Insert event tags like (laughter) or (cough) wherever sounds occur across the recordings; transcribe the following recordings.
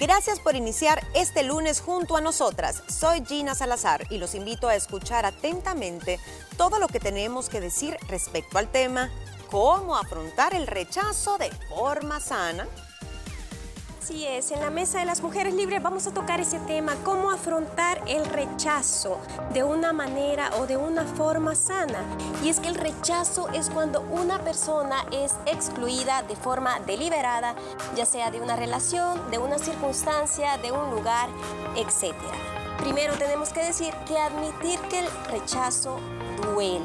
Gracias por iniciar este lunes junto a nosotras. Soy Gina Salazar y los invito a escuchar atentamente todo lo que tenemos que decir respecto al tema, cómo afrontar el rechazo de forma sana. Así es, en la Mesa de las Mujeres Libres vamos a tocar ese tema, cómo afrontar el rechazo de una manera o de una forma sana. Y es que el rechazo es cuando una persona es excluida de forma deliberada, ya sea de una relación, de una circunstancia, de un lugar, etc. Primero tenemos que decir que admitir que el rechazo duele,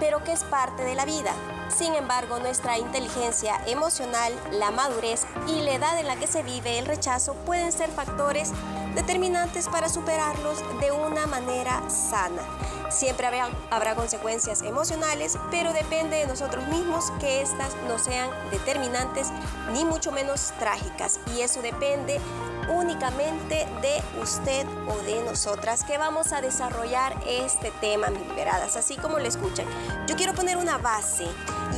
pero que es parte de la vida. Sin embargo, nuestra inteligencia emocional, la madurez y la edad en la que se vive el rechazo pueden ser factores determinantes para superarlos de una manera sana. Siempre habrá, consecuencias emocionales, pero depende de nosotros mismos que éstas no sean determinantes ni mucho menos trágicas. Y eso depende únicamente de usted o de nosotras que vamos a desarrollar este tema, mis liberadas, así como lo escuchan. Yo quiero poner una base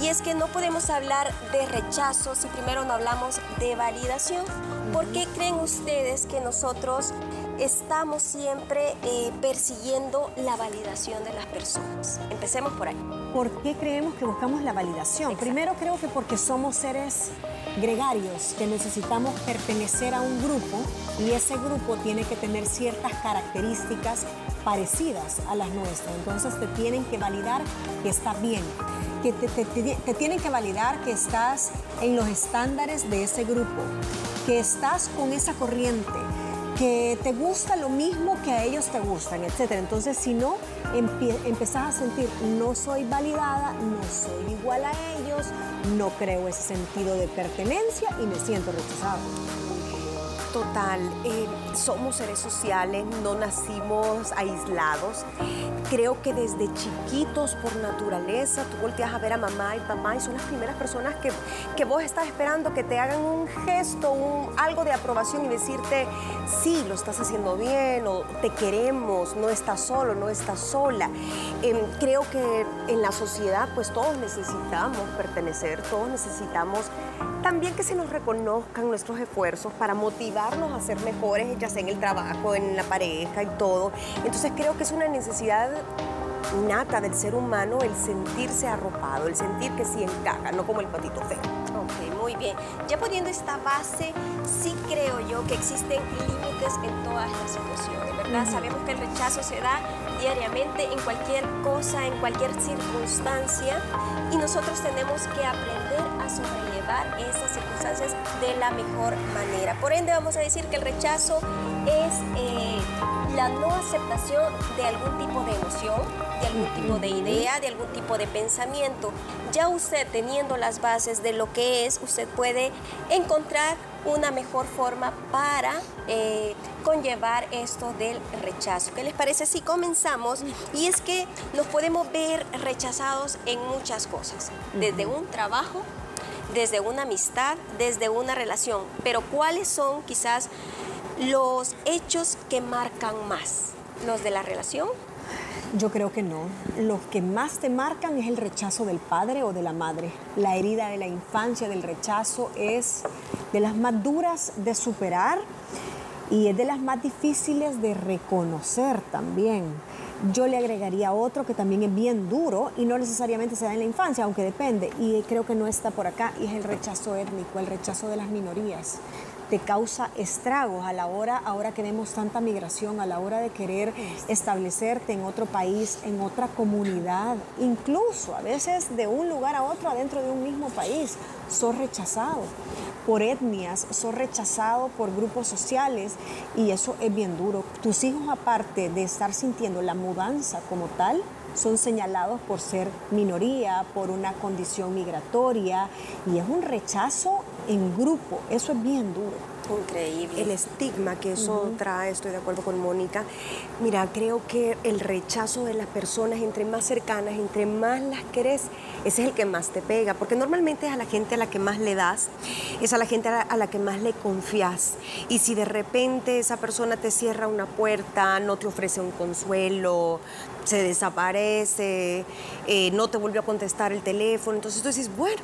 y es que no podemos hablar de rechazo si primero no hablamos de validación. ¿Por qué creen ustedes que nosotros estamos siempre eh, persiguiendo la validación de las personas? Empecemos por ahí. ¿Por qué creemos que buscamos la validación? Primero creo que porque somos seres gregarios, que necesitamos pertenecer a un grupo y ese grupo tiene que tener ciertas características parecidas a las nuestras. Entonces te tienen que validar que está bien, que te, tienen que validar que estás en los estándares de ese grupo, que estás con esa corriente, que te gusta lo mismo que a ellos te gustan, etc. Entonces, si no, empezás a sentir, no soy validada, no soy igual a ellos, no creo ese sentido de pertenencia y me siento rechazado. Total, eh, somos seres sociales, no nacimos aislados. Creo que desde chiquitos, por naturaleza, tú volteas a ver a mamá y papá y son las primeras personas que, que vos estás esperando que te hagan un gesto, un, algo de aprobación y decirte, sí, lo estás haciendo bien o te queremos, no estás solo, no estás sola. Em, creo que en la sociedad pues todos necesitamos pertenecer, todos necesitamos también que se nos reconozcan nuestros esfuerzos para motivarnos a ser mejores, ya sea en el trabajo, en la pareja y todo. Entonces creo que es una necesidad nata del ser humano el sentirse arropado, el sentir que sí encaja, no como el patito feo. Ok, muy bien. Ya poniendo esta base, sí creo yo que existen límites en todas las situaciones, ¿verdad? Sabemos que el rechazo se da diariamente en cualquier cosa, en cualquier circunstancia, y nosotros tenemos que aprender a sobrellevar esas circunstancias de la mejor manera. Por ende, vamos a decir que el rechazo es eh, la no aceptación de algún tipo de emoción, de algún tipo de idea, de algún tipo de pensamiento. Ya usted teniendo las bases de lo que es, usted puede encontrar una mejor forma para eh, conllevar esto del rechazo. ¿Qué les parece si comenzamos? Y es que nos podemos ver rechazados en muchas cosas, desde un trabajo, desde una amistad, desde una relación, pero ¿cuáles son quizás los hechos que marcan más? ¿Los de la relación? Yo creo que no. Lo que más te marcan es el rechazo del padre o de la madre. La herida de la infancia, del rechazo, es de las más duras de superar y es de las más difíciles de reconocer también. Yo le agregaría otro que también es bien duro y no necesariamente se da en la infancia, aunque depende, y creo que no está por acá, y es el rechazo étnico, el rechazo de las minorías te causa estragos a la hora, ahora que vemos tanta migración, a la hora de querer establecerte en otro país, en otra comunidad, incluso a veces de un lugar a otro adentro de un mismo país, sos rechazado por etnias, sos rechazado por grupos sociales y eso es bien duro. Tus hijos aparte de estar sintiendo la mudanza como tal, son señalados por ser minoría, por una condición migratoria y es un rechazo en grupo. Eso es bien duro. Increíble. El estigma que eso trae, estoy de acuerdo con Mónica. Mira, creo que el rechazo de las personas, entre más cercanas, entre más las querés, ese es el que más te pega, porque normalmente es a la gente a la que más le das, es a la gente a la, que más le confías. Y si de repente esa persona te cierra una puerta, no te ofrece un consuelo, se desaparece, eh, no te vuelve a contestar el teléfono, entonces tú dices, bueno,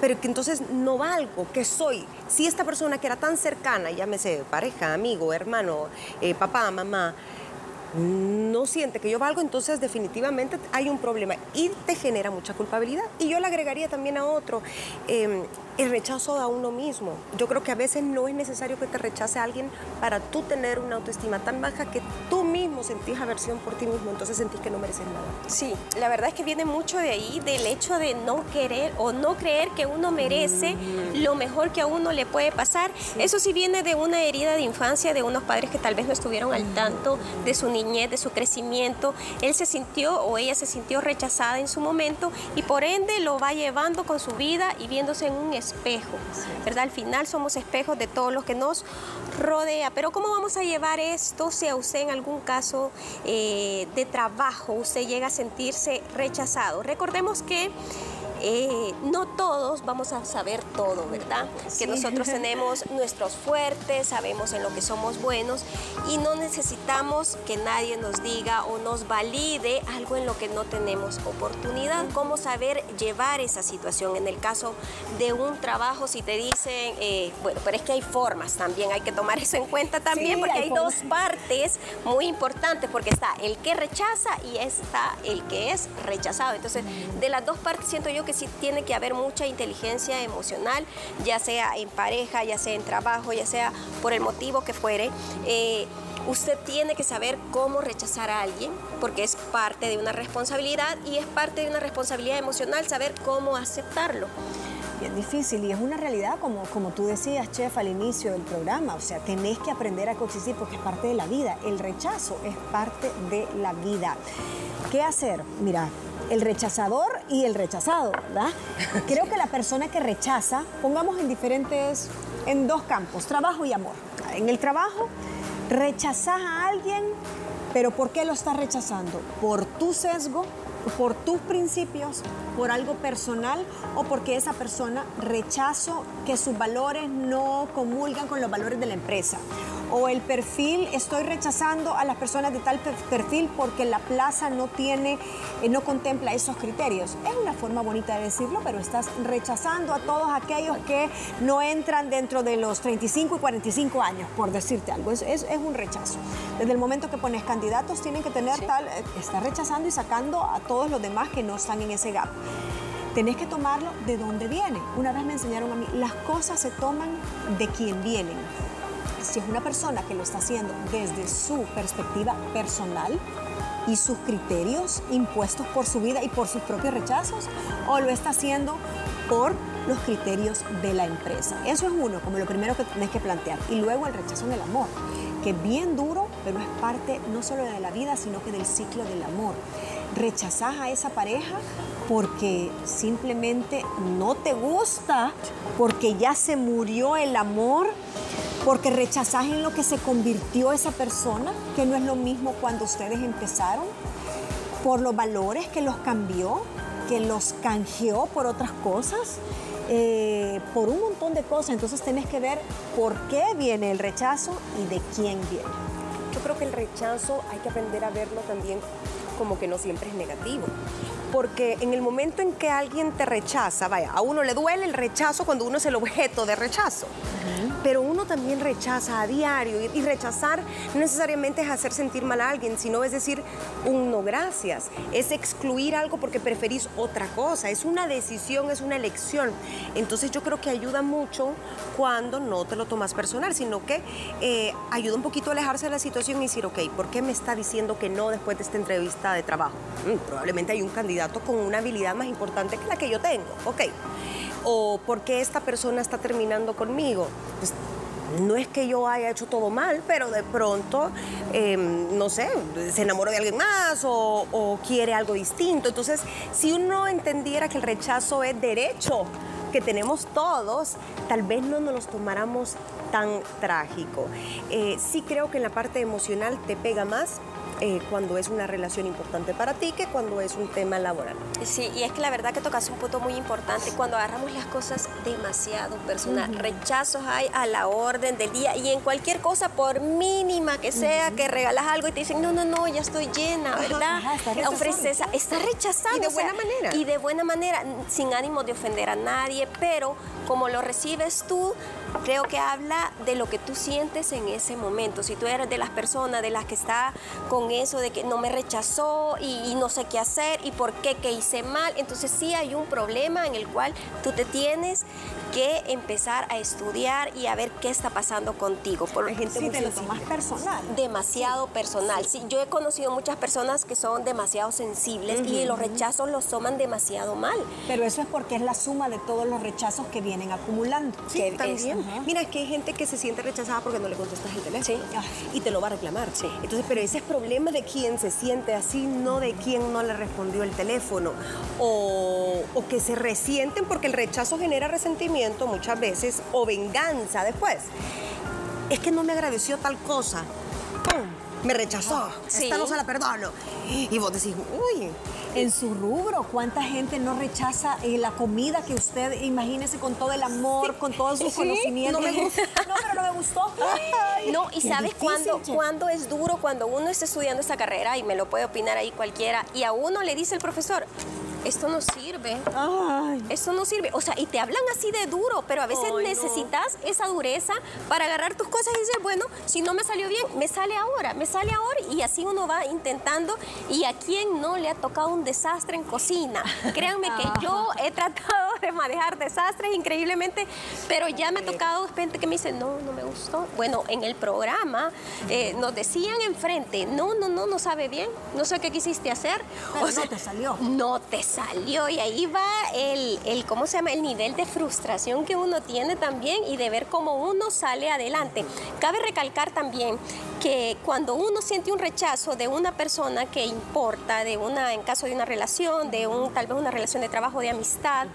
pero que entonces no valgo, que soy. Si esta persona que era tan cercana, llámese pareja, amigo, hermano, eh, papá, mamá, no siente que yo valgo, entonces definitivamente hay un problema y te genera mucha culpabilidad. Y yo le agregaría también a otro em, el rechazo a uno mismo. Yo creo que a veces no es necesario que te rechace a alguien para tú tener una autoestima tan baja que tú mismo sentís aversión por ti mismo, entonces sentís que no mereces nada. Sí, la verdad es que viene mucho de ahí, del hecho de no querer o no creer que uno merece mm. lo mejor que a uno le puede pasar. Eso sí viene de una herida de infancia de unos padres que tal vez no estuvieron al tanto de su niñez, de su crecimiento. Él se sintió o ella se sintió rechazada en su momento y por ende lo va llevando con su vida y viéndose en un espejo, ¿verdad? Al final somos espejos de todo lo que nos rodea. Pero ¿cómo vamos a llevar esto si a usted en algún caso eh, de trabajo usted llega a sentirse rechazado? Recordemos que eh, no todos vamos a saber todo, ¿verdad? Que nosotros (laughs) tenemos nuestros fuertes, sabemos en lo que somos buenos y no necesitamos que nadie nos diga o nos valide algo en lo que no tenemos oportunidad. ¿Cómo saber llevar esa situación? En el caso de un trabajo, si te dicen, eh, bueno, pero es que hay formas también, hay que tomar (laughs) eso en cuenta también, porque hay, dos partes muy importantes, porque está el que rechaza y está el que es rechazado. Entonces, de las dos partes siento yo que sí tiene que haber mucha inteligencia emocional, ya sea en pareja, ya sea en trabajo, ya sea por el motivo que fuere. Eh, usted tiene que saber cómo rechazar a alguien, porque es parte de una responsabilidad y es parte de una responsabilidad emocional saber cómo aceptarlo. es difícil y es una realidad, como, como tú decías, chef, al inicio del programa. O sea, tenés que aprender a coexistir porque es parte de la vida. El rechazo es parte de la vida. ¿Qué hacer? Mira, el rechazador y el rechazado, ¿verdad? Creo que la persona que rechaza, pongamos en diferentes, en dos campos, trabajo y amor. En el trabajo, rechazas a alguien, pero ¿por qué lo estás rechazando? ¿Por tu sesgo? ¿Por tus principios? ¿Por algo personal? ¿O porque esa persona rechazo que sus valores no comulgan con los valores de la empresa? O el perfil, estoy rechazando a las personas de tal perfil porque la plaza no tiene, eh, no contempla esos criterios. Es una forma bonita de decirlo, pero estás rechazando a todos aquellos que no entran dentro de los 35 y 45 años, por decirte algo. Es, es, un rechazo. Desde el momento que pones candidatos, tienen que tener tal, eh, está rechazando y sacando a todos los demás que no están en ese gap tenés que tomarlo de donde viene. Una vez me enseñaron a mí, las cosas se toman de quien vienen si es una persona que lo está haciendo desde su perspectiva personal y sus criterios impuestos por su vida y por sus propios rechazos, o lo está haciendo por los criterios de la empresa. Eso es uno, como lo primero que tienes que plantear. Y luego el rechazo en el amor, que es bien duro, pero es parte no solo de la vida, sino que del ciclo del amor. Rechazas a esa pareja porque simplemente no te gusta, porque ya se murió el amor porque rechazás en lo que se convirtió esa persona, que no es lo mismo cuando ustedes empezaron, por los valores que los cambió, que los canjeó por otras cosas, eh, por un montón de cosas. Entonces tenés que ver por qué viene el rechazo y de quién viene. Yo creo que el rechazo hay que aprender a verlo también como que no siempre es negativo. Porque en el momento en que alguien te rechaza, vaya, a uno le duele el rechazo cuando uno es el objeto de rechazo pero uno también rechaza a diario y, rechazar no necesariamente es hacer sentir mal a alguien, sino es decir un no gracias, es excluir algo porque preferís otra cosa, es una decisión, es una elección. Entonces yo creo que ayuda mucho cuando no te lo tomas personal, sino que eh, ayuda un poquito a alejarse de la situación y decir, ok, ¿por qué me está diciendo que no después de esta entrevista de trabajo? Mm, probablemente hay un candidato con una habilidad más importante que la que yo tengo, ok o por qué esta persona está terminando conmigo. Pues, no es que yo haya hecho todo mal, pero de pronto, em, no sé, se enamoró de alguien más o, o quiere algo distinto. Entonces, si uno entendiera que el rechazo es derecho, que tenemos todos, tal vez no nos los tomáramos tan trágico. Eh, sí creo que en la parte emocional te pega más eh, cuando es una relación importante para ti que cuando es un tema laboral. Sí, y es que la verdad que tocas un punto muy importante cuando agarramos las cosas demasiado personal. Rechazos hay a la orden del día y en cualquier cosa, por mínima que sea, que regalas algo y te dicen, no, no, no, ya estoy llena, ¿verdad? está Ofreces, está rechazando. Y de buena manera. Y de buena manera, sin ánimo de ofender a nadie, pero como lo recibes tú, creo que habla de lo que tú sientes en ese momento. Si tú eres de las personas de las que está con eso de que no me rechazó y, no sé qué hacer y por qué, que hice mal, entonces sí hay un problema en el cual tú te tienes que empezar a estudiar y a ver qué está pasando contigo. Por gente sí, te lo tomas personal. Demasiado personal. Sí, yo he conocido muchas personas que son demasiado sensibles y los rechazos los toman demasiado mal. Pero eso es porque es la suma de todos los rechazos que vienen acumulando. Sí, también. Mira, es que hay gente que se siente rechazada porque no le contestas el teléfono. Sí. Y te lo va a reclamar. Sí. Entonces, pero ese es problema de quien se siente así, no de quien no le respondió el teléfono. O, o que se resienten porque el rechazo genera resentimiento muchas veces o venganza después. Es que no me agradeció tal cosa. ¡Pum! Me rechazó, esta no se la perdono. Y vos decís, uy. En su rubro, ¿cuánta gente no rechaza eh, la comida que usted, imagínese, con todo el amor, con todos sus conocimientos? No me gusta. (laughs) no, pero no me gustó. no, y ¿sabes cuándo, cuándo es duro? Cuando uno está estudiando esta carrera, y me lo puede opinar ahí cualquiera, y a uno le dice el profesor, esto no sirve. Esto no sirve. O sea, y te hablan así de duro, pero a veces necesitas esa dureza para agarrar tus cosas y decir, bueno, si no me salió bien, me sale ahora, me sale ahora. Y así uno va intentando. Y a quien no le ha tocado un desastre en cocina. Créanme que (laughs) yo he tratado de manejar desastres increíblemente, pero ya me ha tocado gente que me dice, no, no me gustó. Bueno, en el programa eh, nos decían enfrente, no, no, no, no sabe bien, no sé qué quisiste hacer. o sea, no te salió. No te salió y ahí va el, el, ¿cómo se llama? El nivel de frustración que uno tiene también y de ver cómo uno sale adelante. Cabe recalcar también que cuando uno siente un rechazo de una persona que importa, de una, en caso de una relación, de un, tal vez una relación de trabajo, de amistad,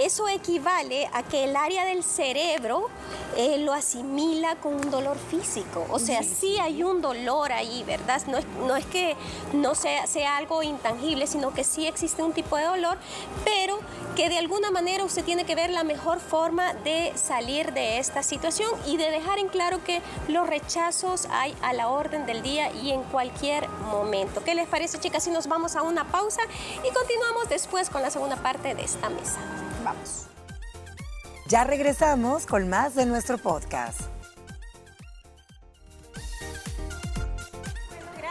eso equivale a que el área del cerebro eh, lo asimila con un dolor físico. O sea, sí hay un dolor ahí, ¿verdad? No es, no es que no sea, sea algo intangible, sino que sí existe un tipo de dolor, pero que de alguna manera usted tiene que ver la mejor forma de salir de esta situación y de dejar en claro que los rechazos hay a la orden del día y en cualquier momento. ¿Qué les parece, chicas? Si nos vamos a una pausa y continuamos después con la segunda parte de esta mesa. Vamos. Ya regresamos con más de nuestro podcast.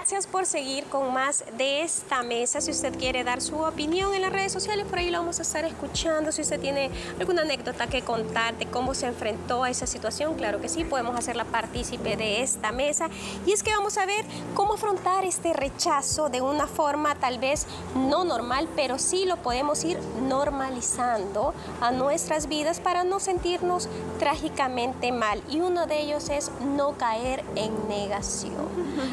Gracias por seguir con más de esta mesa. Si usted quiere dar su opinión en las redes sociales, por ahí lo vamos a estar escuchando. Si usted tiene alguna anécdota que contar de cómo se enfrentó a esa situación, claro que sí, podemos hacerla partícipe de esta mesa. Y es que vamos a ver cómo afrontar este rechazo de una forma tal vez no normal, pero sí lo podemos ir normalizando a nuestras vidas para no sentirnos trágicamente mal. Y uno de ellos es no caer en negación.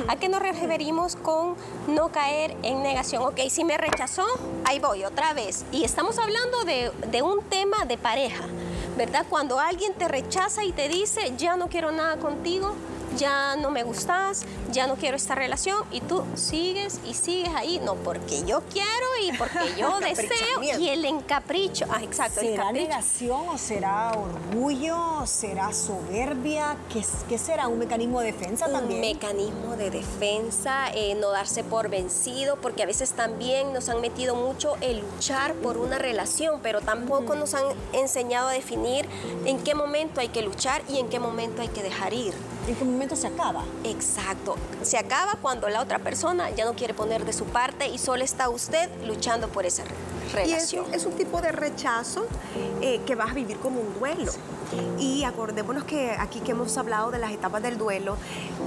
¿A qué nos referimos? con no caer en negación. Ok, si me rechazó, ahí voy otra vez. Y estamos hablando de, de un tema de pareja, ¿verdad? Cuando alguien te rechaza y te dice, ya no quiero nada contigo, ya no me gustas, ya no quiero esta relación y tú sigues y sigues ahí, no porque yo quiero y porque (laughs) yo deseo y el encapricho, ah, exacto. ¿Será negación o será orgullo, será soberbia? ¿Qué, qué será? ¿Un mecanismo de defensa también? Un mecanismo de defensa, eh, no darse por vencido, porque a veces también nos han metido mucho el luchar por una relación, pero tampoco nos han enseñado a definir en qué momento hay que luchar y en qué momento hay que dejar ir. ¿En qué momento se acaba? Exacto. Se acaba cuando la otra persona ya no quiere poner de su parte y solo está usted luchando por esa relación. Y es, un tipo de rechazo eh, que vas a vivir como un duelo. Y acordémonos que aquí que hemos hablado de las etapas del duelo,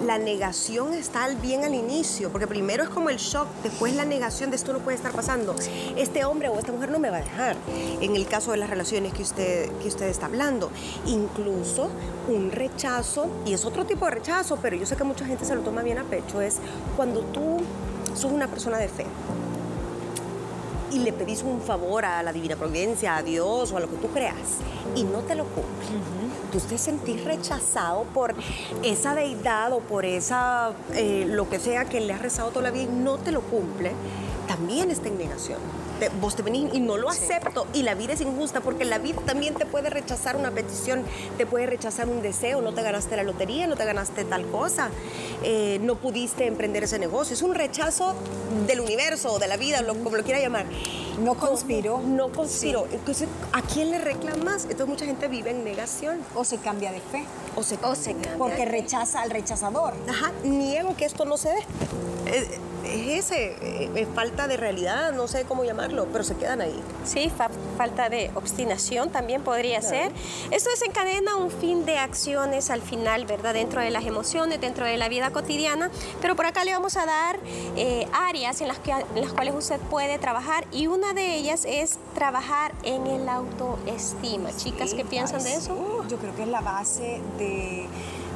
la negación está bien al inicio, porque primero es como el shock, después la negación de esto no puede estar pasando. Este hombre o esta mujer no me va a dejar, en el caso de las relaciones que usted, que usted está hablando. Incluso un rechazo, y es otro tipo de rechazo, pero yo sé que mucha gente se lo toma bien a pecho, es cuando tú sos una persona de fe y le pedís un favor a la divina providencia, a Dios o a lo que tú creas y no te lo cumple. Tú te sentís rechazado por esa deidad o por esa, eh, lo que sea que le has rezado toda la vida y no te lo cumple, también está en negación vos te venís y no lo acepto y la vida es injusta porque la vida también te puede rechazar una petición, te puede rechazar un deseo, no te ganaste la lotería, no te ganaste tal cosa, eh, no pudiste emprender ese negocio, es un rechazo del universo o de la vida, como lo quiera llamar. No conspiro. No conspiro. Entonces, ¿a quién le reclamas? Entonces, mucha gente vive en negación. O se cambia de fe. O se, O se cambia. Porque rechaza al rechazador. Ajá, niego que esto no se dé. Es, es ese, eh, es falta de realidad, no sé cómo llamarlo, pero se quedan ahí. Sí, fa- falta de obstinación también podría ser. Esto desencadena un fin de acciones al final, ¿verdad? Dentro de las emociones, dentro de la vida cotidiana. Pero por acá le vamos a dar eh, áreas en las, que, en las cuales usted puede trabajar y una de ellas es trabajar en el autoestima. Chicas, ¿qué piensan de eso? Yo creo que es la base de,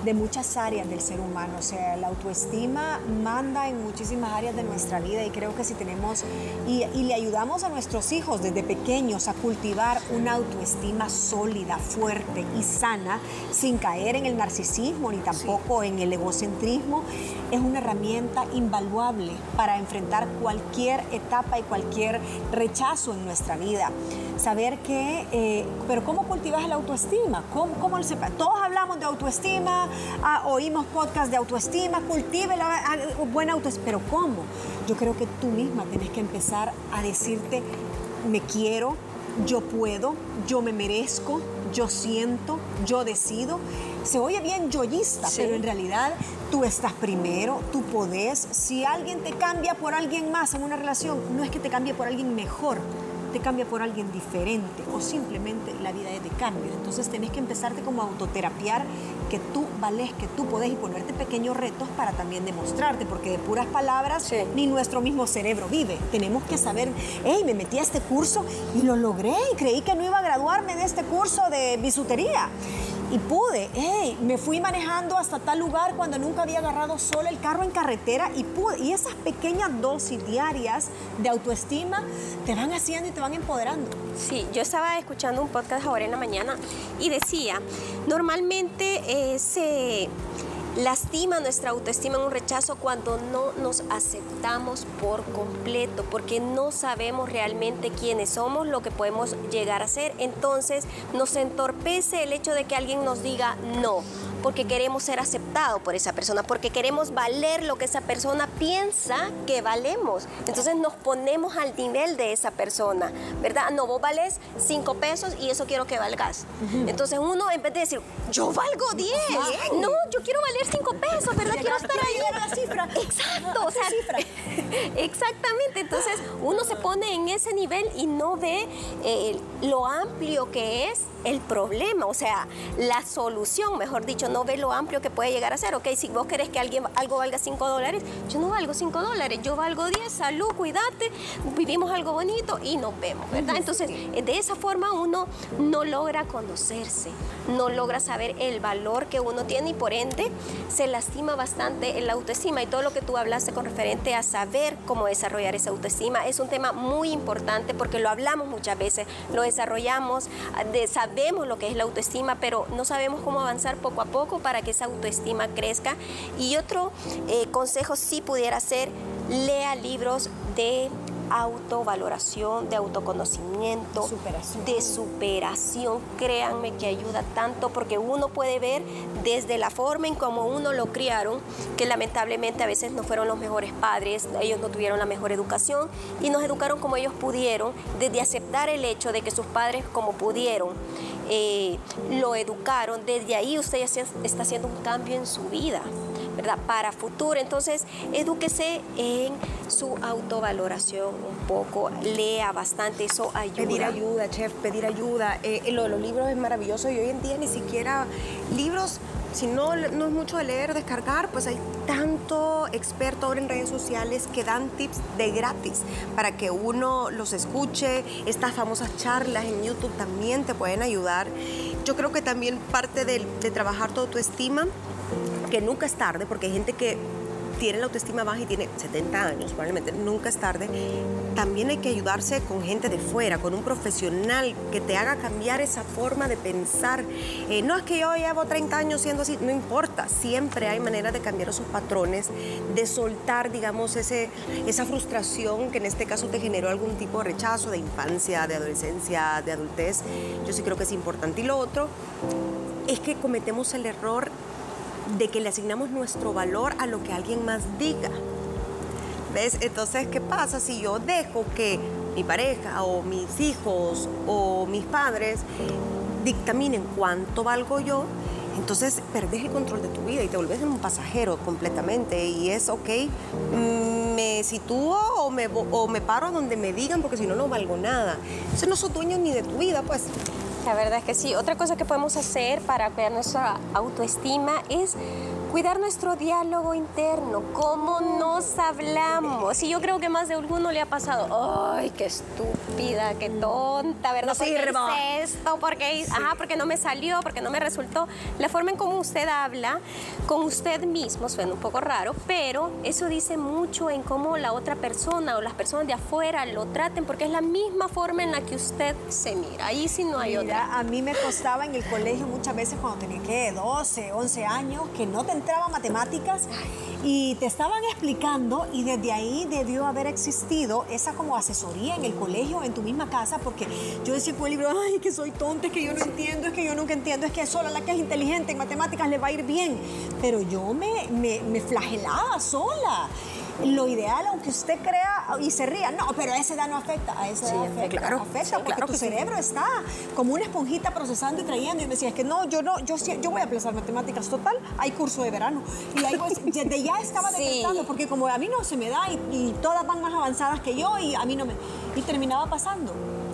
de muchas áreas del ser humano. O sea, la autoestima manda en muchísimas áreas de nuestra vida y creo que si tenemos y, le ayudamos a nuestros hijos desde pequeños a cultivar una autoestima sólida, fuerte y sana, sin caer en el narcisismo ni tampoco en el egocentrismo, es una herramienta invaluable para enfrentar cualquier etapa y cualquier rechazo en nuestra vida. Saber que, eh, pero ¿cómo cultivas la autoestima? ¿Cómo, cómo se- todos hablamos de autoestima, ah, oímos podcast de autoestima, cultive la ah, buena autoestima, pero ¿cómo? Yo creo que tú misma tienes que empezar a decirte, me quiero, yo puedo, yo me merezco, yo siento, yo decido. Se oye bien yoyista, Sí. pero en realidad tú estás primero, tú podés. Si alguien te cambia por alguien más en una relación, no es que te cambie por alguien mejor, te cambia por alguien diferente o simplemente la vida es de cambio. Entonces tenés que empezarte como a autoterapiar que tú vales, que tú podés y ponerte pequeños retos para también demostrarte, porque de puras palabras Sí. ni nuestro mismo cerebro vive. Tenemos que saber, hey, me metí a este curso y lo logré y creí que no iba a graduarme de este curso de bisutería. Y pude, hey, me fui manejando hasta tal lugar cuando nunca había agarrado solo el carro en carretera y pude. Y esas pequeñas dosis diarias de autoestima te van haciendo y te van empoderando. Sí, yo estaba escuchando un podcast ahora en la mañana y decía, normalmente eh, se lastima nuestra autoestima en un rechazo cuando no nos aceptamos por completo, porque no sabemos realmente quiénes somos, lo que podemos llegar a ser. Entonces nos entorpece el hecho de que alguien nos diga no, porque queremos ser aceptados por esa persona, porque queremos valer lo que esa persona piensa que valemos. Entonces nos ponemos al nivel de esa persona, ¿verdad? No, vos vales cinco pesos y eso quiero que valgas. Entonces uno en vez de decir, yo valgo 10, no, yo quiero valer cinco pesos, ¿verdad? Quiero estar ahí. la cifra. Exacto, o sea, cifra. (laughs) exactamente. Entonces uno se pone en ese nivel y no ve eh, lo amplio que es el problema, o sea, la solución, mejor dicho, no ve lo amplio que puede llegar a ser. Ok, si vos querés que alguien, algo valga 5 dólares, yo no valgo 5 dólares, yo valgo 10, salud, cuídate, vivimos algo bonito y nos vemos, ¿verdad? Entonces, de esa forma uno no logra conocerse, no logra saber el valor que uno tiene y por ende se lastima bastante el autoestima y todo lo que tú hablaste con referente a saber cómo desarrollar esa autoestima es un tema muy importante porque lo hablamos muchas veces, lo desarrollamos, de, sabemos lo que es la autoestima, pero no sabemos cómo avanzar poco a poco para que esa autoestima crezca. Y otro eh, consejo sí pudiera ser, lea libros de autovaloración, de autoconocimiento, Superación. de superación. Créanme que ayuda tanto porque uno puede ver desde la forma en cómo uno lo criaron, que lamentablemente a veces no fueron los mejores padres, ellos no tuvieron la mejor educación y nos educaron como ellos pudieron, desde aceptar el hecho de que sus padres como pudieron eh, lo educaron, desde ahí usted ya está haciendo un cambio en su vida. ¿verdad? Para futuro. Entonces, edúquese en su autovaloración un poco, lea bastante, eso ayuda. Pedir ayuda, chef, pedir ayuda. Eh, lo de los libros es maravilloso y hoy en día ni siquiera libros, si no, no es mucho de leer, descargar, pues hay tanto experto ahora en redes sociales que dan tips de gratis para que uno los escuche. Estas famosas charlas en YouTube también te pueden ayudar. Yo creo que también parte del- de, trabajar tu autoestima, que nunca es tarde, porque hay gente que tiene la autoestima baja y tiene 70 años, probablemente nunca es tarde, también hay que ayudarse con gente de fuera, con un profesional que te haga cambiar esa forma de pensar. Eh, no es que yo llevo 30 años siendo así, no importa, siempre hay manera de cambiar esos patrones, de soltar, digamos, ese, esa frustración que en este caso te generó algún tipo de rechazo de infancia, de adolescencia, de adultez. Yo sí creo que es importante. Y lo otro es que cometemos el error de que le asignamos nuestro valor a lo que alguien más diga. ¿Ves? Entonces, ¿qué pasa si yo dejo que mi pareja o mis hijos o mis padres dictaminen cuánto valgo yo, entonces perdés el control de tu vida y te volvés un pasajero completamente. Y es, ok, mm, me sitúo o me, o me paro donde me digan porque si no, no valgo nada. Entonces no sos dueño ni de tu vida, pues. La verdad es que sí. Otra cosa que podemos hacer para cuidar nuestra autoestima es cuidar nuestro diálogo interno, cómo nos hablamos. Y yo creo que más de alguno le ha pasado, ay, qué estúpida, qué tonta, ¿verdad? No porque esto, porque, ajá, porque no me salió, porque no me resultó. La forma en cómo usted habla con usted mismo suena un poco raro, pero eso dice mucho en cómo la otra persona o las personas de afuera lo traten, porque es la misma forma en la que usted se mira. Ahí sí no hay otra. A mí me costaba en el colegio muchas veces cuando tenía que 12, 11 años que no te entraba matemáticas y te estaban explicando y desde ahí debió haber existido esa como asesoría en el colegio, en tu misma casa, porque yo decía por el libro, ay, que soy tonta, es que yo no entiendo, es que yo nunca entiendo, es que solo la que es inteligente en matemáticas le va a ir bien. Pero yo me, me, me flagelaba sola lo ideal, aunque usted crea y se ría, no, pero a esa edad no afecta, a esa edad afecta, claro, afecta porque tu cerebro está como una esponjita procesando y trayendo. Y me decía, es que no, yo no, yo, yo voy a aplazar matemáticas total, hay curso de verano. Y ahí pues, (laughs) desde ya estaba detectando, porque como a mí no se me da y, y todas van más avanzadas que yo y a mí no me... Y terminaba pasando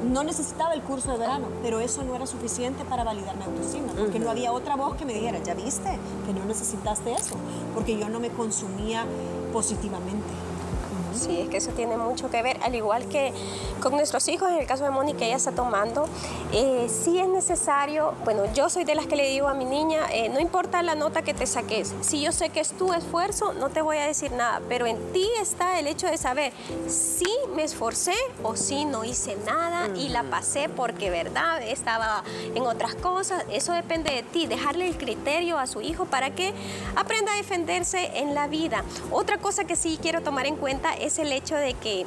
no necesitaba el curso de verano, pero eso no era suficiente para validar mi autoestima, porque no había otra voz que me dijera, ya viste, que no necesitaste eso, porque yo no me consumía positivamente. Sí, es que eso tiene mucho que ver, al igual que con nuestros hijos, en el caso de Mónica, ella está tomando, eh, sí es necesario, bueno, yo soy de las que le digo a mi niña, eh, no importa la nota que te saques, si yo sé que es tu esfuerzo, no te voy a decir nada, pero en ti está el hecho de saber si me esforcé o si no hice nada y la pasé porque, verdad, estaba en otras cosas, eso depende de ti, dejarle el criterio a su hijo para que aprenda a defenderse en la vida. Otra cosa que sí quiero tomar en cuenta es el hecho de que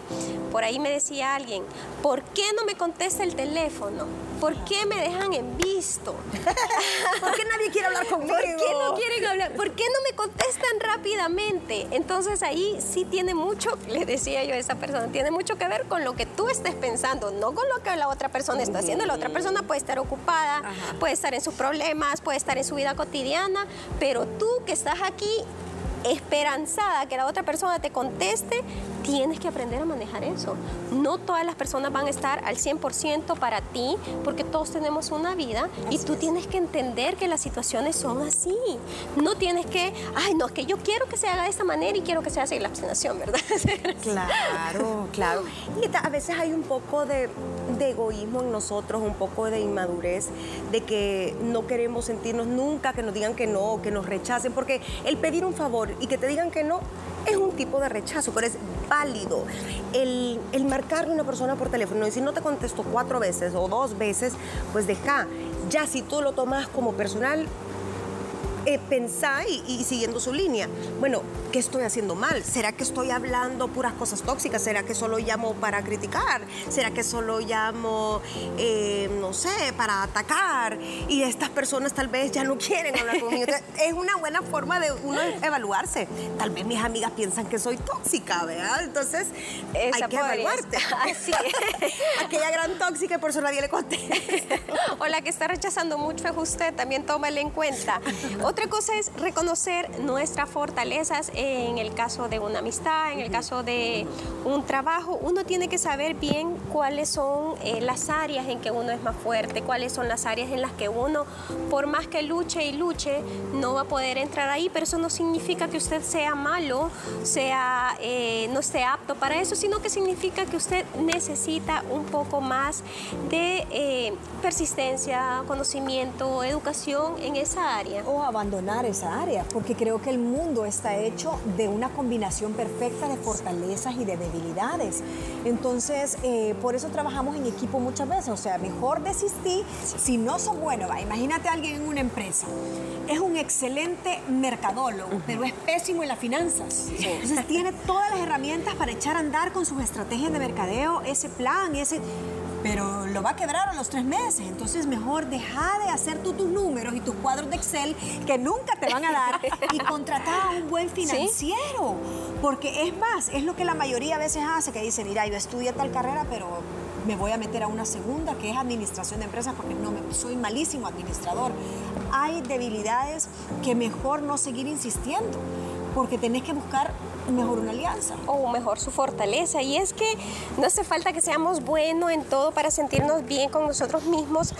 por ahí me decía alguien, ¿por qué no me contesta el teléfono? ¿Por qué me dejan en visto? (laughs) ¿Por qué nadie quiere hablar conmigo? ¿Por qué no quieren hablar? ¿Por qué no me contestan rápidamente? Entonces ahí sí tiene mucho, le decía yo a esa persona, tiene mucho que ver con lo que tú estés pensando, no con lo que la otra persona está haciendo. La otra persona puede estar ocupada, puede estar en sus problemas, puede estar en su vida cotidiana, pero tú que estás aquí esperanzada que la otra persona te conteste, tienes que aprender a manejar eso. No todas las personas van a estar al 100% para ti, porque todos tenemos una vida y tú tienes que entender que las situaciones son así. No tienes que, ay, no, es que yo quiero que se haga de esta manera y quiero que sea así la abstinación, ¿verdad? (laughs) Claro, claro. Y a veces hay un poco de, de egoísmo en nosotros, un poco de inmadurez, de que no queremos sentirnos nunca que nos digan que no, que nos rechacen, porque el pedir un favor y que te digan que no es un tipo de rechazo, pero es válido. El, el marcarle a una persona por teléfono y si no te contesto cuatro veces o dos veces, pues deja. Ya si tú lo tomas como personal, eh, pensar y, siguiendo su línea. Bueno, ¿qué estoy haciendo mal? ¿Será que estoy hablando puras cosas tóxicas? ¿Será que solo llamo para criticar? ¿Será que solo llamo, eh, no sé, para atacar? Y estas personas tal vez ya no quieren hablar conmigo. (laughs) es una buena forma de uno evaluarse. Tal vez mis amigas piensan que soy tóxica, ¿verdad? Entonces hay que evaluarte. Así (laughs) Aquella gran tóxica por eso nadie le conté. o la que está rechazando mucho es usted, también tómale en cuenta. (laughs) Otra cosa es reconocer nuestras fortalezas en el caso de una amistad, en el caso de un trabajo. Uno tiene que saber bien cuáles son eh, las áreas en que uno es más fuerte, cuáles son las áreas en las que uno, por más que luche y luche, no va a poder entrar ahí, pero eso no significa que usted sea malo, sea, eh, no esté apto para eso, sino que significa que usted necesita un poco más de eh, persistencia, conocimiento, educación en esa área. O abandonar esa área, porque creo que el mundo está hecho de una combinación perfecta de fortalezas y de debilidades. Entonces, eh, por eso trabajamos en equipo muchas veces. O sea, mejor desistir si no son buenos. Va, imagínate a alguien en una empresa. Es un excelente mercadólogo, pero es pésimo en las finanzas. Entonces, tiene todas las herramientas para echar a andar con sus estrategias de mercadeo, ese plan, ese pero lo va a quebrar a los tres meses. Entonces mejor deja de hacer tú tus números y tus cuadros de Excel que nunca te van a dar y (laughs) contratar a un buen financiero. Porque es más, es lo que la mayoría a veces hace, que dice, mira, yo estudié tal carrera, pero me voy a meter a una segunda, que es administración de empresas, porque no me, soy malísimo administrador. Hay debilidades que mejor no seguir insistiendo, porque tenés que buscar mejor una alianza. O mejor su fortaleza. Y es que no hace falta que seamos buenos en todo para sentirnos bien con nosotros mismos,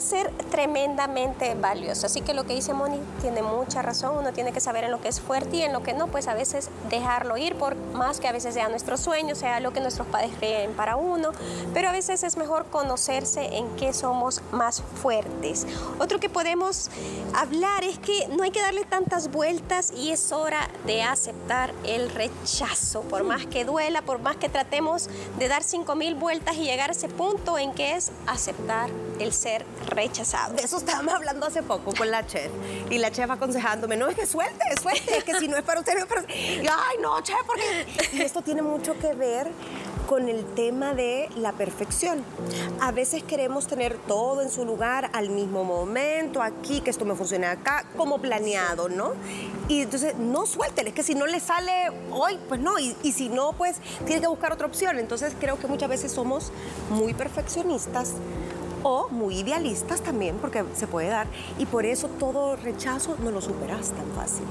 ser tremendamente valiosos. Así que lo que dice Moni tiene mucha razón. Uno tiene que saber en lo que es fuerte y en lo que no, pues a veces dejarlo ir, por más que a veces sea nuestro sueño, sea lo que nuestros padres creen para uno. Pero a veces es mejor conocerse en qué somos más fuertes. Otro que podemos hablar es que no hay que darle tantas vueltas y es hora de aceptar el rechazo, por más que duela, por más que tratemos de dar cinco mil vueltas y llegar a ese punto en que es aceptar el ser rechazado. De eso estábamos hablando hace poco con la chef y la chef aconsejándome, no, es que suelte, suelte, que si no es para usted, no es para usted. Y, ay, no, chef, porque... Esto tiene mucho que ver con el tema de la perfección. A veces queremos tener todo en su lugar al mismo momento, aquí, que esto me funcione acá, como planeado, ¿no? Y entonces no suéltele, es que si no le sale hoy, pues no, y si no, pues tiene que buscar otra opción. Entonces creo que muchas veces somos muy perfeccionistas o muy idealistas también, porque se puede dar, y por eso todo rechazo no lo superas tan fácil.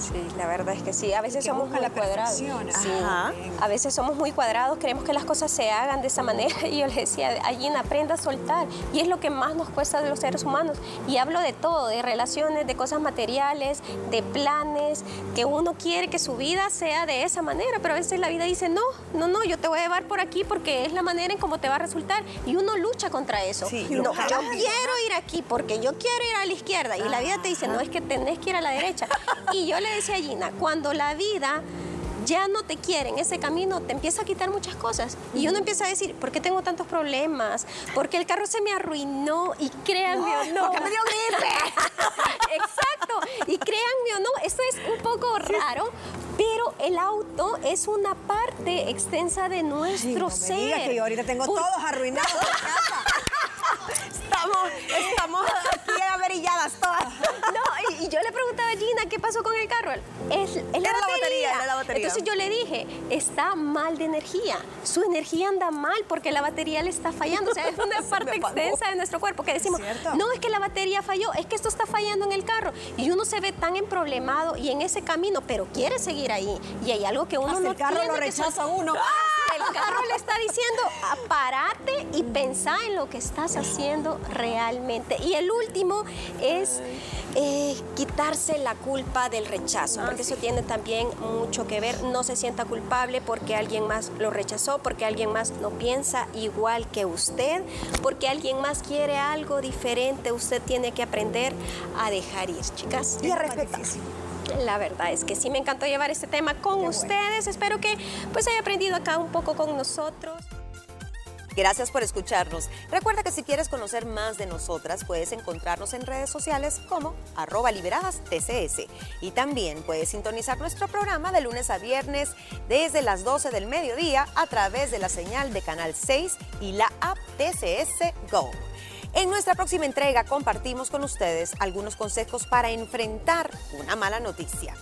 Sí, la verdad es que sí. A veces Que somos muy la cuadrados. perfección. Sí. Ajá. A veces somos muy cuadrados, queremos que las cosas se hagan de esa manera. (laughs) Y yo le decía, allí aprenda a soltar. Y es lo que más nos cuesta de los seres humanos. Y hablo de todo, de relaciones, de cosas materiales, de planes, que uno quiere que su vida sea de esa manera. Pero a veces la vida dice, no, no, no, yo te voy a llevar por aquí porque es la manera en cómo te va a resultar. Y uno lucha contra eso. Sí, no, yo quiero ir aquí porque yo quiero ir a la izquierda. Y la vida te dice, no, es que tenés que ir a la derecha. (laughs) Y yo le decía a Gina, cuando la vida ya no te quiere en ese camino, te empieza a quitar muchas cosas. Y uno empieza a decir, ¿por qué tengo tantos problemas? Porque el carro se me arruinó y créanme o no. porque me dio gripe. (laughs) Exacto. Y créanme o no, esto es un poco raro, pero el auto es una parte extensa de nuestro Sí, no me ser. que yo ahorita tengo Por- todos arruinados. (laughs) Estamos, estamos averilladas todas. No, y, y yo le preguntaba a Gina, ¿qué pasó con el carro? Es, es la, batería. la batería. Entonces yo le dije, está mal de energía. Su energía anda mal porque la batería le está fallando. O sea, es (laughs) una parte extensa de nuestro cuerpo que decimos, ¿Cierto? no es que la batería falló, es que esto está fallando en el carro. Y uno se ve tan emproblemado y en ese camino, pero quiere seguir ahí. Y hay algo que uno Hasta no el carro tiene lo que rechaza uno. El carro le está diciendo, "Ah, parate y pensá en lo que estás haciendo realmente. Y el último es eh, quitarse la culpa del rechazo, porque eso tiene también mucho que ver. No se sienta culpable porque alguien más lo rechazó, porque alguien más no piensa igual que usted, porque alguien más quiere algo diferente. Usted tiene que aprender a dejar ir, chicas. Y a respetar. La verdad es que sí me encantó llevar este tema con ustedes. Espero que pues haya aprendido acá un poco con nosotros. Gracias por escucharnos. Recuerda que si quieres conocer más de nosotras, puedes encontrarnos en redes sociales como arroba liberadas TCS. Y también puedes sintonizar nuestro programa de lunes a viernes desde las 12 del mediodía a través de la señal de Canal 6 y la app TCS Go. En nuestra próxima entrega compartimos con ustedes algunos consejos para enfrentar una mala noticia.